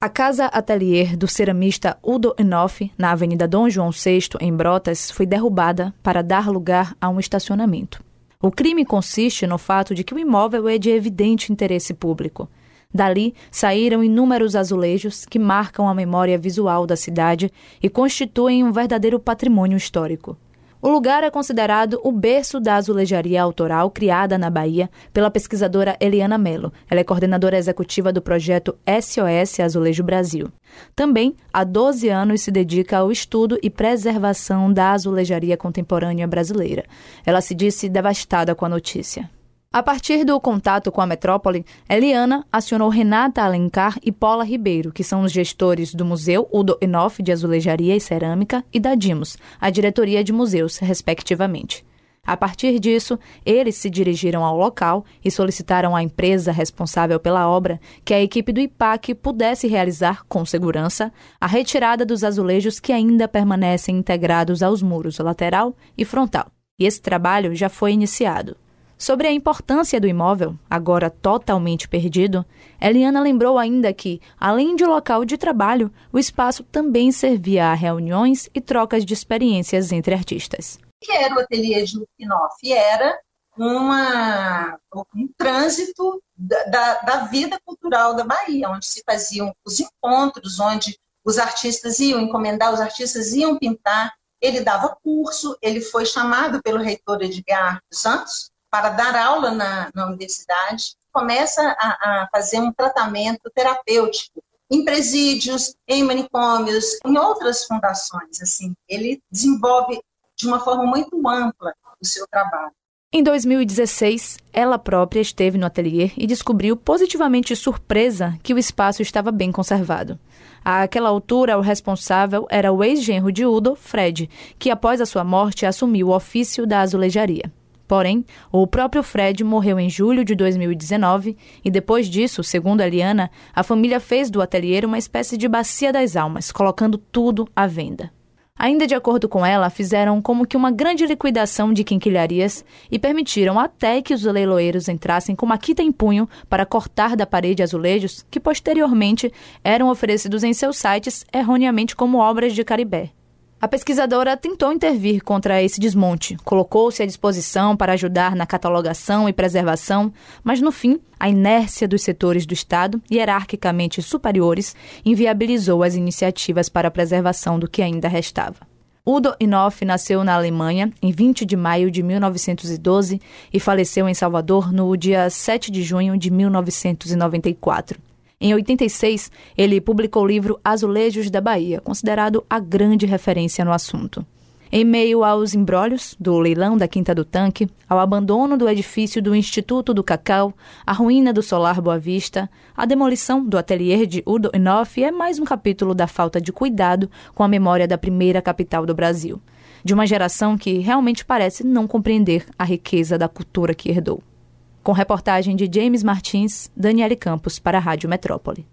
A casa atelier do ceramista Udo Enoff, na Avenida Dom João VI, em Brotas, foi derrubada para dar lugar a um estacionamento. O crime consiste no fato de que o imóvel é de evidente interesse público. Dali saíram inúmeros azulejos que marcam a memória visual da cidade e constituem um verdadeiro patrimônio histórico. O lugar é considerado o berço da azulejaria autoral criada na Bahia pela pesquisadora Eliana Mello. Ela é coordenadora executiva do projeto SOS Azulejo Brasil. Também, há 12 anos, se dedica ao estudo e preservação da azulejaria contemporânea brasileira. Ela se disse devastada com a notícia. A partir do contato com a metrópole, Eliana acionou Renata Alencar e Paula Ribeiro, que são os gestores do Museu Udo Enoff de Azulejaria e Cerâmica e da Dimos, a diretoria de museus, respectivamente. A partir disso, eles se dirigiram ao local e solicitaram à empresa responsável pela obra que a equipe do IPAC pudesse realizar, com segurança, a retirada dos azulejos que ainda permanecem integrados aos muros lateral e frontal. E esse trabalho já foi iniciado. Sobre a importância do imóvel, agora totalmente perdido, Eliana lembrou ainda que, além de local de trabalho, o espaço também servia a reuniões e trocas de experiências entre artistas. O que era o ateliê de Lupinoff? Era uma, um trânsito da, da vida cultural da Bahia, onde se faziam os encontros, onde os artistas iam encomendar, os artistas iam pintar. Ele dava curso, ele foi chamado pelo reitor Edgar Santos para dar aula na, na universidade, começa a, a fazer um tratamento terapêutico em presídios, em manicômios, em outras fundações. Assim, ele desenvolve de uma forma muito ampla o seu trabalho. Em 2016, ela própria esteve no ateliê e descobriu positivamente surpresa que o espaço estava bem conservado. Àquela altura, o responsável era o ex-genro de Udo, Fred, que após a sua morte assumiu o ofício da azulejaria. Porém, o próprio Fred morreu em julho de 2019 e depois disso, segundo a Liana, a família fez do ateliê uma espécie de bacia das almas, colocando tudo à venda. Ainda de acordo com ela, fizeram como que uma grande liquidação de quinquilharias e permitiram até que os leiloeiros entrassem com uma quita em punho para cortar da parede azulejos que posteriormente eram oferecidos em seus sites erroneamente como obras de Caribé. A pesquisadora tentou intervir contra esse desmonte, colocou-se à disposição para ajudar na catalogação e preservação, mas no fim, a inércia dos setores do Estado, hierarquicamente superiores, inviabilizou as iniciativas para a preservação do que ainda restava. Udo Inoff nasceu na Alemanha em 20 de maio de 1912 e faleceu em Salvador no dia 7 de junho de 1994. Em 86, ele publicou o livro Azulejos da Bahia, considerado a grande referência no assunto. Em meio aos embrólios do leilão da Quinta do Tanque, ao abandono do edifício do Instituto do Cacau, a ruína do Solar Boa Vista, a demolição do ateliê de Udo Enoff é mais um capítulo da falta de cuidado com a memória da primeira capital do Brasil, de uma geração que realmente parece não compreender a riqueza da cultura que herdou. Com reportagem de James Martins, Daniele Campos para a Rádio Metrópole.